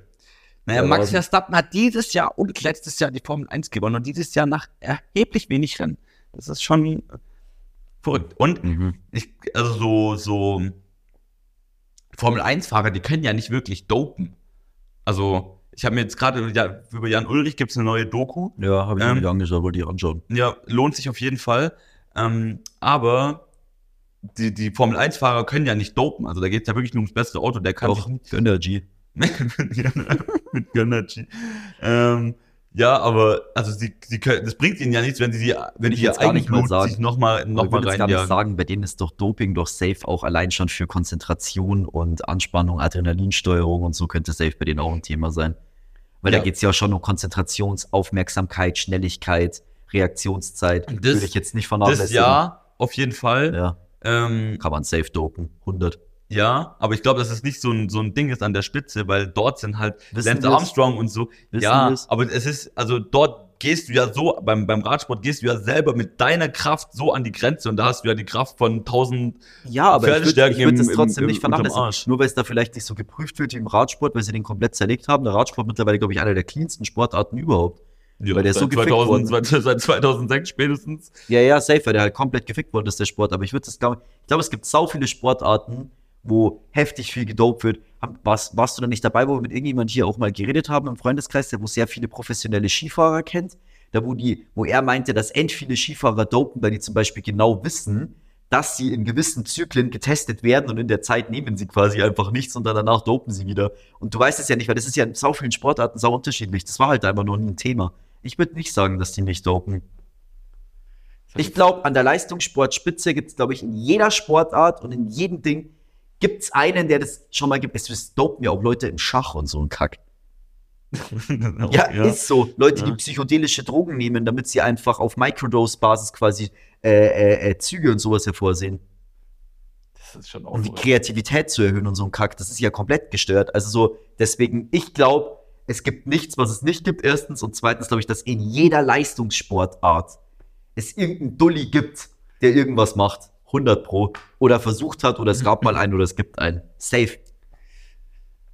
Naja, Ja, Max Verstappen hat dieses Jahr und letztes Jahr die Formel 1 gewonnen und dieses Jahr nach erheblich wenig Rennen. Das ist schon verrückt. Und Mhm. ich, also so, so Formel 1-Fahrer, die können ja nicht wirklich dopen. Also, ich habe mir jetzt gerade ja, über Jan Ulrich gibt es eine neue Doku. Ja, habe ich Ähm, mir angeschaut, wollte ich anschauen. Ja, lohnt sich auf jeden Fall. Ähm, aber die, die Formel 1-Fahrer können ja nicht dopen. Also da geht es ja wirklich nur ums beste Auto. Der kann Doch, Gönnergy. mit Gönnergy. Ähm, ja, aber also sie, sie können, das bringt ihnen ja nichts, wenn sie die, wenn ich jetzt gar nicht mal sagen. sich nochmal noch ich mal würde jetzt gar nicht reinjagen. sagen, bei denen ist doch Doping doch safe auch allein schon für Konzentration und Anspannung, Adrenalinsteuerung und so könnte safe bei denen auch ein Thema sein. Weil Ja. da geht es ja schon um Konzentrations-, Aufmerksamkeit, Schnelligkeit, Reaktionszeit. Das- würde ich jetzt nicht vernachlässigen. Das ja, auf jeden Fall. Ja, Ähm, kann man safe dopen. 100. ja, aber ich glaube, dass es nicht so ein, so ein Ding ist an der Spitze, weil dort sind halt Wissen Lance? Armstrong und so. Wissen ja, wir's? aber es ist, also dort gehst du ja so, beim, beim Radsport gehst du ja selber mit deiner Kraft so an die Grenze und da hast du ja die Kraft von 1000 Ja, aber ich würde würd das trotzdem im- nicht im- unterm vernachlässigen. Arsch. Nur weil es da vielleicht nicht so geprüft wird wie im Radsport, weil sie den komplett zerlegt haben. Der Radsport mittlerweile, glaube ich, einer der cleansten Sportarten überhaupt. Ja, Weil der ist so seit, gefickt 2000, worden. seit, seit 2006 spätestens. Ja, ja, safe, weil der halt komplett gefickt worden ist, der Sport. Aber ich würde das glaube ich glaube, es gibt sau viele Sportarten, wo heftig viel gedopt wird. Warst, warst du da nicht dabei, wo wir mit irgendjemand hier auch mal geredet haben im Freundeskreis, der wo sehr viele professionelle Skifahrer kennt? Da wo die, wo er meinte, dass end viele Skifahrer dopen, weil die zum Beispiel genau wissen, dass sie in gewissen Zyklen getestet werden und in der Zeit nehmen sie quasi einfach nichts und dann danach dopen sie wieder. Und du weißt es ja nicht, weil das ist ja in sau vielen Sportarten sau unterschiedlich. Das war halt einfach nur ein Thema. Ich würde nicht sagen, dass die nicht dopen. Ich glaube, an der Leistungssportspitze gibt es, glaube ich, in jeder Sportart und in jedem Ding gibt es einen, der das schon mal gibt. Es dopen ja auch Leute im Schach und so ein Kack. Ja, ist so. Leute, die Ja. psychedelische Drogen nehmen, damit sie einfach auf Microdose-Basis quasi äh, äh, äh, Züge und sowas hervorsehen. das ist schon auch Um die. Kreativität zu erhöhen und so ein Kack. Das ist ja komplett gestört. Also so, deswegen, ich glaube, es gibt nichts, was es nicht gibt, erstens. Und zweitens glaube ich, dass in jeder Leistungssportart es irgendeinen Dulli gibt, der irgendwas macht. 100 pro. Oder versucht hat, oder es gab mal einen, oder es gibt einen. Safe.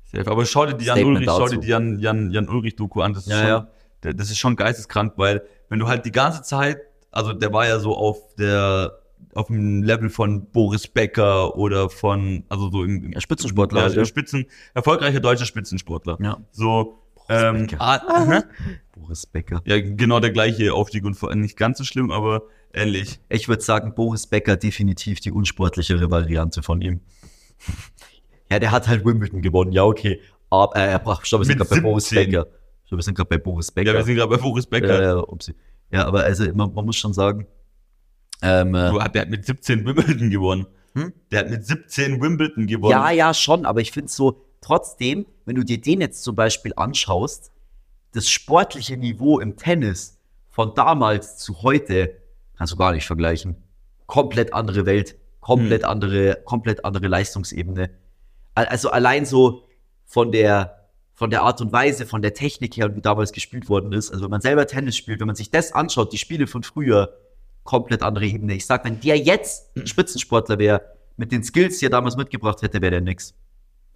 Safe. Aber schau dir die Jan Statement Ulrich, schau dir die Jan, Jan, Jan Ulrich Doku an. Das ist, Ja, schon, ja. Das ist schon geisteskrank, weil wenn du halt die ganze Zeit, also der war ja so auf der auf dem Level von Boris Becker oder von, also so im, im Ja, Spitzensportler ja, ja. Spitzen, erfolgreicher deutscher Spitzensportler. Ja. So, ähm, Becker. ah, hä? Boris Becker. ja, genau der gleiche Aufstieg und vor- nicht ganz so schlimm, aber ähnlich. Ich würde sagen, Boris Becker definitiv die unsportlichere Variante von ihm. ja, der hat halt Wimbledon gewonnen, ja, okay. Aber äh, ach, stopp, wir sind gerade bei Boris 17. Becker. Stopp, wir sind gerade bei Boris Becker. Ja, wir sind gerade bei Boris Becker. Ja, ja, aber also man, man muss schon sagen, ähm, äh, Du, der hat mit 17 Wimbledon gewonnen. Hm? Der hat mit 17 Wimbledon gewonnen. ja, ja, schon, aber ich finde so, trotzdem, wenn du dir den jetzt zum Beispiel anschaust, das sportliche Niveau im Tennis von damals zu heute kannst du gar nicht vergleichen. Komplett andere Welt, komplett Hm. andere, komplett andere Leistungsebene. Al- Also allein so von der, von der Art und Weise, von der Technik her und wie damals gespielt worden ist. Also wenn man selber Tennis spielt, wenn man sich das anschaut, die Spiele von früher, komplett andere Ebene. Ich sag, wenn der jetzt ein Spitzensportler wäre, mit den Skills, die er damals mitgebracht hätte, wäre der nix.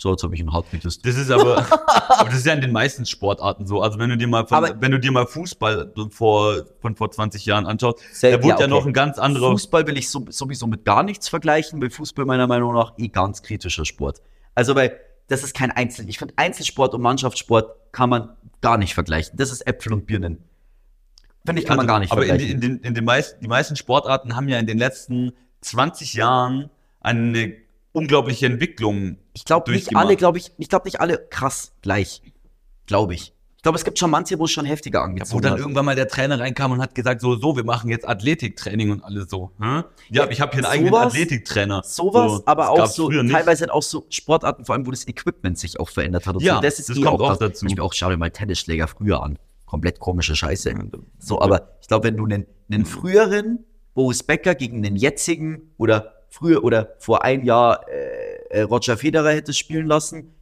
So, jetzt habe ich ihn hart. Das ist aber, aber das ist ja in den meisten Sportarten so. Also wenn du dir mal, von, Aber- wenn du dir mal Fußball vor, von vor 20 Jahren anschaust, da wurde ja, okay. noch ein ganz anderer. Fußball will ich so, sowieso mit gar nichts vergleichen, weil Fußball meiner Meinung nach eh ganz kritischer Sport. Also, weil das ist kein Einzel. Ich finde, Einzelsport und Mannschaftssport kann man gar nicht vergleichen. Das ist Äpfel und Birnen. Finde ich, kann man Also, gar nicht aber in, vergleichen. in, den, in den meisten, die meisten Sportarten haben ja in den letzten 20 Jahren eine unglaubliche Entwicklung. ich glaube nicht alle, glaube ich, ich glaube nicht alle krass gleich. Glaube ich. Ich glaube, es gibt schon manche, wo es schon heftiger Wo angezogen dann hat. irgendwann mal der Trainer reinkam und hat gesagt, so, so, wir machen jetzt Athletiktraining und alles so. Hm? Ja, ich habe hier einen eigenen Sowas- Athletiktrainer. Sowas, So, aber auch so, teilweise halt auch so Sportarten, vor allem, wo das Equipment sich auch verändert hat. Und Ja, so. das ist das eh kommt auch auch dazu. Beispiel auch, schau dir mal Tennisschläger früher an. komplett komische Scheiße. So, aber ich glaube, wenn du einen, einen früheren Boris Becker gegen den jetzigen oder früher oder vor ein Jahr äh, äh, Roger Federer hättest spielen lassen,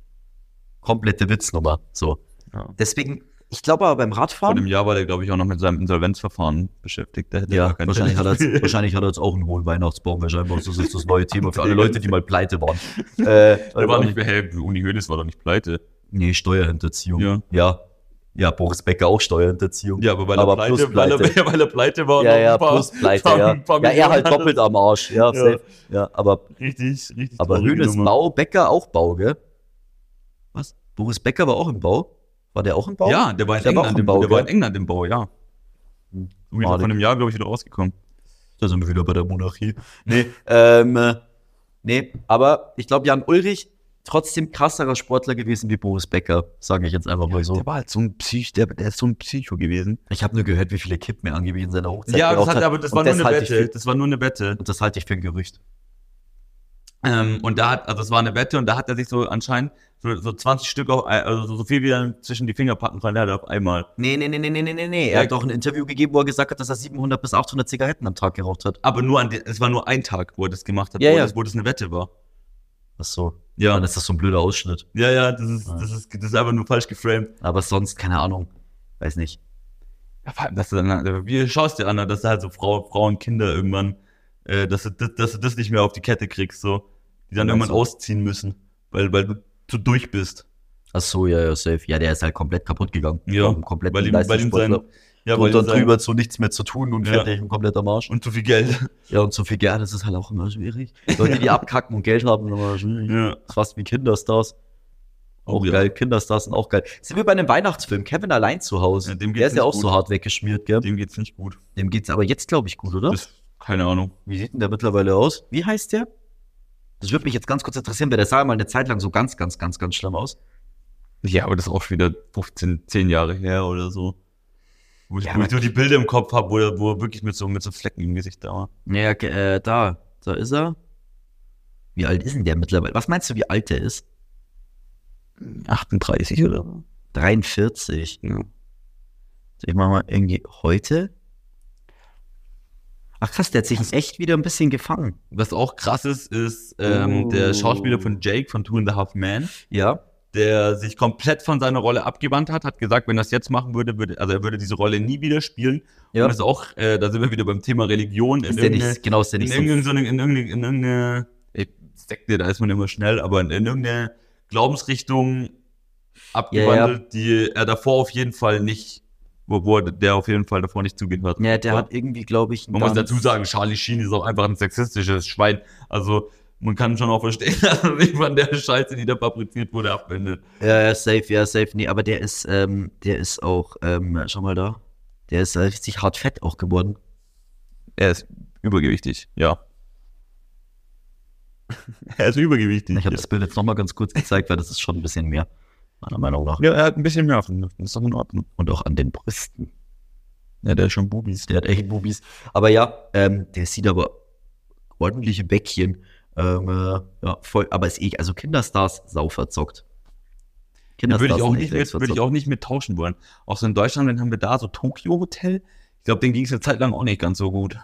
komplette Witznummer. So. Ja. Deswegen, ich glaube aber beim Vor Radfahren. dem Jahr war der, glaube ich, auch noch mit seinem Insolvenzverfahren beschäftigt. Der hätte Ja, wahrscheinlich hat, er wahrscheinlich hat er jetzt auch einen hohen Weihnachtsbaum, weil scheinbar das ist das neue Thema für alle Leute, die mal pleite waren. Äh, Der war nicht mehr, hey, Uni Hoeneß war doch nicht pleite. nee, Steuerhinterziehung. Ja. ja. Ja, Boris Becker auch Steuerhinterziehung. Ja, aber weil, Aber er, pleite, plus weil, er, pleite. weil er pleite war. ja, ja, ein paar- plus pleite, paar- ja. paar Ja, er halt doppelt am Arsch. Ja, Ja. safe. Ja, aber, Richtig, richtig. aber Hönes. Bau, Becker auch Bau, gell? Was? Boris Becker war auch im Bau? War der auch im Bau? Ja, der war in Der war England im im Bau, Der war in? England im Bau, ja. Hm. Madig. von einem Jahr, glaube ich, wieder rausgekommen. Da sind wir wieder bei der Monarchie. Nee, ähm, äh, nee, aber ich glaube, Jan Ulrich trotzdem krasserer Sportler gewesen wie Boris Becker, sage ich jetzt einfach mal so. Der war halt so ein Psych, der, der ist so ein Psycho gewesen. Ich habe nur gehört, wie viele Kippen er angeblich in seiner Hochzeit Ja, das hat, hat. aber das war nur eine halte ich Wette. Für, Das war nur eine Wette. und das halte ich für ein Gerücht. Ähm, und da hat, also es war eine Wette und da hat er sich so anscheinend so, so 20 Stück auf, ein- also so viel wie er zwischen die Finger packen kann, hat er auf einmal. Nee, nee, nee, nee, nee, nee, nee. Ja. Er hat auch ein Interview gegeben, wo er gesagt hat, dass er 700 bis 800 Zigaretten am Tag geraucht hat. Aber nur an es war nur ein Tag, wo er das gemacht hat, Ja, wo, ja. Das, wo das eine Wette war. Ach so. Ja. Dann ist das so ein blöder Ausschnitt. Ja, ja, das ist, Ja. das ist, das ist einfach nur falsch geframed. Aber sonst, keine Ahnung. Weiß nicht. Ja, vor allem, dass du dann, wie schaust dir an, dass du halt so Frau, Frauen, Kinder irgendwann, äh, dass du, das- dass du das nicht mehr auf die Kette kriegst, so, die dann irgendwann so. ausziehen müssen, weil, weil du zu durch bist. Ach so, ja, ja, safe. Ja, der ist halt komplett kaputt gegangen. Ja, komplett weil ihm, weil ihm sein, ja, und dann drüber zu nichts mehr zu tun und Ja. fertig und komplett am Arsch. und zu viel Geld. Ja, und so viel Geld, das ist halt auch immer schwierig. Leute, die abkacken und Geld haben, ist immer schwierig. Ja. Das ist fast wie Kinderstars. Auch Oh, ja. geil, Kinderstars sind auch geil. Sind wir bei einem Weihnachtsfilm, Kevin allein zu Hause. Ja, dem Der geht's ist ja auch gut. so hart weggeschmiert, gell? Dem geht's nicht gut. Dem geht's aber jetzt, glaube ich, gut, oder? Das, keine Ahnung. Wie sieht denn der mittlerweile aus? Wie heißt der? Das würde mich jetzt ganz kurz interessieren, weil der sah mal eine Zeit lang so ganz, ganz, ganz, ganz schlimm aus. Ja, aber das ist auch schon wieder 15, 10 Jahre her oder so. Wo ich, Ja, wo ich so die Bilder im Kopf habe, wo, er- wo er wirklich mit so, mit so Flecken im Gesicht da war. Ja, äh, da, da ist er. Wie alt ist denn der mittlerweile? Was meinst du, wie alt der ist? 38 oder so. 43. Ja. Ich mach mal irgendwie heute. Ach krass, der hat sich echt wieder ein bisschen gefangen. Was auch krass ist, ist ähm, Oh. der Schauspieler von Jake von Two and a Half Men, Ja. Der sich komplett von seiner Rolle abgewandt hat, hat gesagt, wenn er das jetzt machen würde, würde, also er würde diese Rolle nie wieder spielen. Ja. Und das ist auch, äh, da sind wir wieder beim Thema Religion. In Ist der nicht, genau, ist der in nicht so. irgendeine, so in irgendeine, in irgendeine Sekte, da ist man immer schnell, aber in, in irgendeine Glaubensrichtung abgewandelt, die er davor auf jeden Fall nicht, wo, wo der auf jeden Fall davor nicht zugehört Ja, der Ja. hat irgendwie, glaube ich, Man muss dazu sagen, Charlie Sheen ist auch einfach ein sexistisches Schwein. Also man kann schon auch verstehen, dass man sich von der Scheiße, die da fabriziert wurde, abwendet. Ja, ja, safe, ja, safe. Nee, aber der ist, ähm, der ist auch, ähm, schau mal da. Der ist richtig hart fett auch geworden. Er ist übergewichtig, ja. er ist übergewichtig. Ich habe das Bild jetzt nochmal ganz kurz gezeigt, weil das ist schon ein bisschen mehr, meiner Meinung nach. ja, er hat ein bisschen mehr auf den das ist doch in Ordnung. Und auch an den Brüsten. Ja, der ist schon Bubis. Der hat echt Bubis. Aber ja, ähm, der sieht aber ordentliche Bäckchen. Ähm, äh, ja, voll, aber ist eh, also Kinderstars sau verzockt. Da würde ich auch nicht mit, würde ich auch nicht mit tauschen wollen. Auch so in Deutschland, dann haben wir da so Tokyo Hotel. Ich glaube, den ging es eine Zeit lang auch nicht ganz so gut.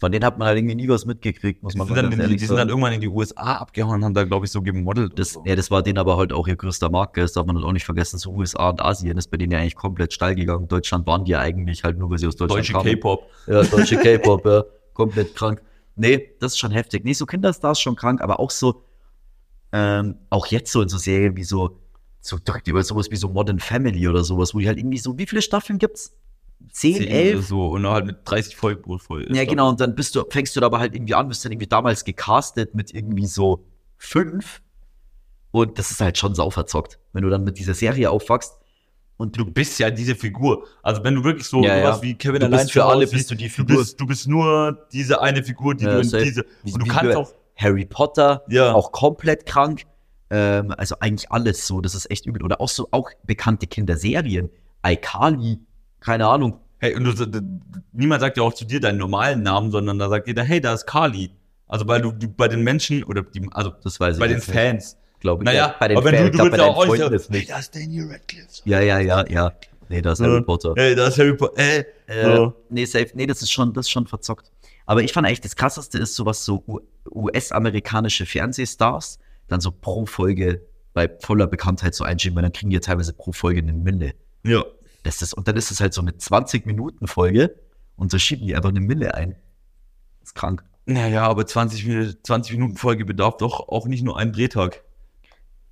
Von denen hat man halt irgendwie nie was mitgekriegt, muss Die, man sind mal dann, ganz die, die sind dann sagen. irgendwann in die USA abgehauen und haben da, glaube ich, so gemodelt. Das, so. ja, das war denen aber halt auch ihr größter Markt, das darf man halt auch nicht vergessen. So USA und Asien ist bei denen ja eigentlich komplett steil gegangen. Deutschland waren die ja eigentlich halt nur, weil sie aus Deutschland Deutsche kamen. K-Pop. Ja, deutsche K-Pop, ja. Komplett krank. Nee, das ist schon heftig. Nee, so Kinderstars schon krank, aber auch so, ähm, auch jetzt so in so Serien wie so, so direkt über sowas wie so Modern Family oder sowas, wo die halt irgendwie so, wie viele Staffeln gibt's? Zehn, Zehn oder elf? so und dann halt mit 30 Folgen Folge. Ja, genau, und dann bist du, fängst du da aber halt irgendwie an, bist dann irgendwie damals gecastet mit irgendwie so fünf. Und das ist halt schon sau verzockt, wenn du dann mit dieser Serie aufwachst. Und Du du, bist ja diese Figur. Also wenn du wirklich so Ja, sowas ja. wie Kevin Du bist allein für zu Hause alle siehst, bist du die Du Figur. bist, du bist nur diese eine Figur, die Ja, du in safe. diese. Wie- Und du kannst du- auch. Harry Potter, Ja. auch komplett krank. Ähm, also eigentlich alles so, das ist echt übel. Oder auch so, auch bekannte Kinderserien. iCarly, keine Ahnung. Hey, und du, niemand sagt ja auch zu dir deinen normalen Namen, sondern da sagt jeder, hey, da ist Carly. Also weil du, du bei den Menschen oder die, also Das weiß ich bei den jetzt nicht, Fans. Glaube ich. Naja, ja, bei den aber wenn Fans, du, du glaub, willst bei ja auch nicht Freunden sagen, ist hey, nicht. da ist Daniel Radcliffe. Ja, ja, ja, ja. Nee, da ist So. Harry Potter. Ey, da ist Harry Potter. Ey, Äh, so. Nee, safe. Nee, das ist schon, das ist schon verzockt. Aber ich fand eigentlich, das krasseste ist sowas so US-amerikanische Fernsehstars, dann so pro Folge bei voller Bekanntheit so einschieben, weil dann kriegen die ja teilweise pro Folge eine Mille. Ja. Das ist, und dann ist es halt so eine 20-Minuten-Folge und da schieben die einfach eine Mille ein. Das ist krank. Naja, aber 20, Min- 20 Minuten Folge bedarf doch auch nicht nur einen Drehtag.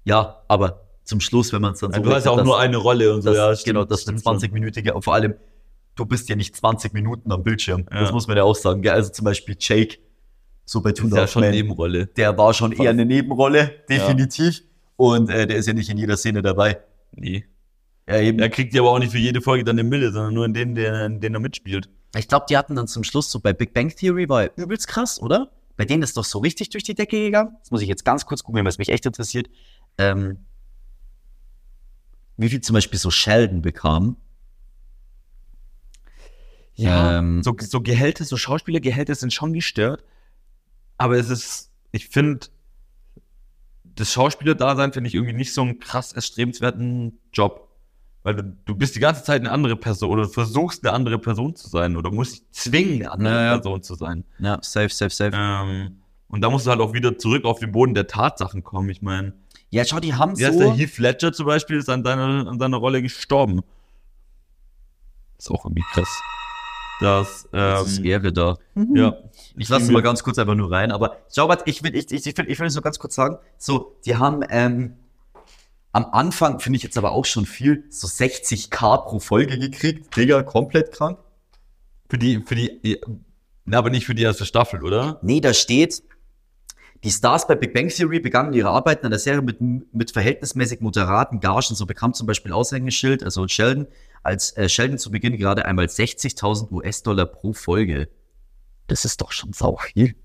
Ja, aber zum Schluss, wenn man es dann so du hast ja auch nur eine Rolle und so. das, ja, das, genau, das ist eine 20-minütige, und vor allem, du bist ja nicht 20 Minuten am Bildschirm. Das Ja. muss man ja auch sagen. Gell? Also zum Beispiel Jake, so bei Das ist ja Dark schon Men, Nebenrolle. der war schon eher eine Nebenrolle, definitiv. Und äh, der ist ja nicht in jeder Szene dabei. Nee. Ja, eben. Er kriegt ja aber auch nicht für jede Folge dann eine Mille, sondern nur in denen, der, in denen er mitspielt. Ich glaube, die hatten dann zum Schluss so bei Big Bang Theory war übelst krass, oder? Bei denen ist doch so richtig durch die Decke gegangen. Das muss ich jetzt ganz kurz gucken, weil es mich echt interessiert. Ähm, wie viel zum Beispiel so Sheldon bekam. Ähm, so, so Gehälter, so Schauspielergehälter sind schon gestört. Aber es ist, ich finde, das Schauspielerdasein finde ich irgendwie nicht so einen krass erstrebenswerten Job. Weil du, du bist die ganze Zeit eine andere Person oder du versuchst eine andere Person zu sein oder musst dich zwingen, eine andere Naja. Person zu sein. ja, safe, safe, safe. Ähm, und da musst du halt auch wieder zurück auf den Boden der Tatsachen kommen. Ich meine, Ja, schau, die haben wie heißt der so. Heath Ledger zum Beispiel, ist an deiner, an deiner Rolle gestorben. Ist auch irgendwie krass. Das, Das ist ähm, Ehre da. ja. Ich lasse mal ganz kurz einfach nur rein, aber schau mal, ich will, ich, ich, ich will, ich will es nur ganz kurz sagen. So, die haben ähm, am Anfang, finde ich jetzt aber auch schon viel, so 60k pro Folge gekriegt. Digga, komplett krank. Für die, für die, na, aber nicht für die erste Staffel, oder? Nee, da steht, die Stars bei Big Bang Theory begannen ihre Arbeiten an der Serie mit, mit verhältnismäßig moderaten Gagen. So bekam zum Beispiel Aushängeschild, also Sheldon, als äh, Sheldon zu Beginn gerade einmal 60.000 US-Dollar pro Folge. Das ist doch schon sau viel.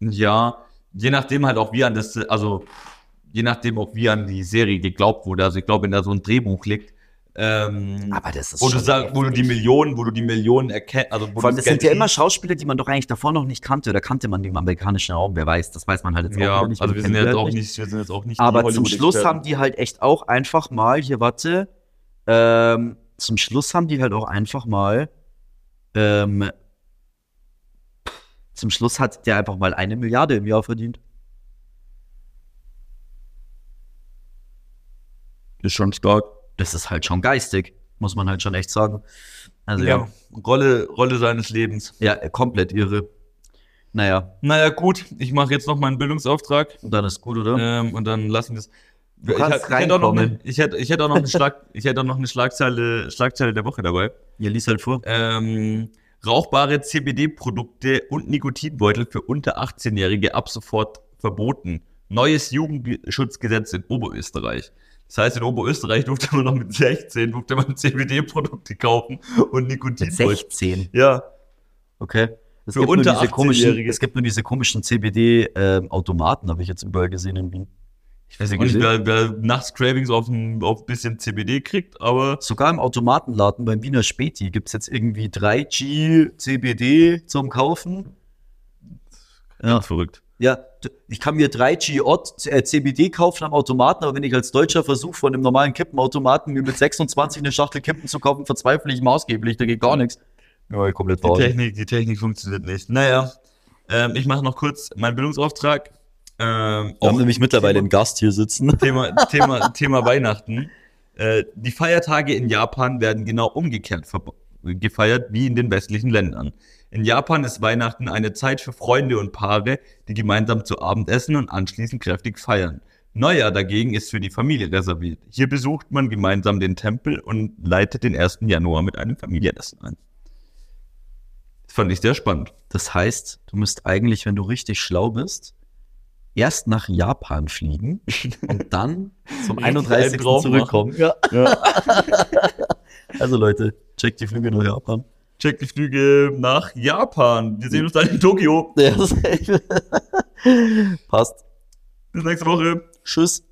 Ja, je nachdem halt auch wie an das, also je nachdem auch wie an die Serie geglaubt wurde. Also ich glaube, wenn da so ein Drehbuch liegt, ähm, Aber das ist wo du sagst, wo du die Millionen, wo du die Millionen erkennst, also Vor allem, das sind ja immer. Schauspieler, die man doch eigentlich davor noch nicht kannte. Oder kannte man die im amerikanischen Raum? Wer weiß, das weiß man halt jetzt Ja, auch nicht. also wir sind jetzt auch nicht, wir sind jetzt auch nicht. Aber zum Schluss haben die halt echt auch einfach mal, hier warte, ähm, zum Schluss haben die halt auch einfach mal, ähm, zum Schluss hat der einfach mal eine Milliarde im Jahr verdient. ist schon stark. Das ist halt schon geistig, muss man halt schon echt sagen. Also Ja. ja, Rolle, Rolle seines Lebens. ja, komplett irre. Naja, Naja, gut, ich mache jetzt noch meinen Bildungsauftrag und dann ist gut, oder? ähm, und dann lassen wir es. Ich, ich, hätte auch noch eine, ich, hätte, ich hätte auch noch eine, Schlag, ich hätte auch noch eine Schlagzeile, Schlagzeile der Woche dabei. Ihr liest halt vor. Ähm, rauchbare CBD-Produkte und Nikotinbeutel für unter 18-Jährige ab sofort verboten. Neues Jugendschutzgesetz in Oberösterreich. Das heißt, in Oberösterreich durfte man noch mit 16 durfte man CBD-Produkte kaufen und Mit Nikotinbeutel. 16. Ja, Okay. Es Für gibt, unter nur diese komischen, 18-Jährige. es gibt nur diese komischen CBD-Automaten, habe ich jetzt überall gesehen in Wien. ich weiß nicht, wer, wer nachts Cravings auf ein, auf ein bisschen CBD kriegt, aber Sogar im Automatenladen beim Wiener Späti gibt es jetzt irgendwie 3G CBD zum Kaufen. Ja, verrückt. Ja, ich kann mir 3G Odd äh, CBD kaufen am Automaten, aber wenn ich als Deutscher versuche, von einem normalen Kippenautomaten mir mit 26 eine Schachtel Kippen zu kaufen, verzweifle ich maßgeblich, da geht gar nichts. Ja, komplett Die. Technik, die Technik funktioniert nicht. Naja, ähm, ich mache noch kurz meinen Bildungsauftrag. Ähm, Wir haben nämlich mittlerweile Thema- einen Gast hier sitzen. Thema, Thema, Thema Weihnachten. Äh, die Feiertage in Japan werden genau umgekehrt verbo- gefeiert wie in den westlichen Ländern. In Japan ist Weihnachten eine Zeit für Freunde und Paare, die gemeinsam zu Abend essen und anschließend kräftig feiern. Neujahr dagegen ist für die Familie reserviert. Hier besucht man gemeinsam den Tempel und leitet den 1. Januar mit einem Familienessen ein. Das fand ich sehr spannend. Das heißt, du musst eigentlich, wenn du richtig schlau bist, erst nach Japan fliegen und dann zum Richtig einen 31. drauf zurückkommen. Ja. also Leute, checkt die Flüge nach Japan. Check die Flüge nach Japan. Wir sehen uns dann in Tokio. Ja, Passt. Bis nächste Woche. Tschüss.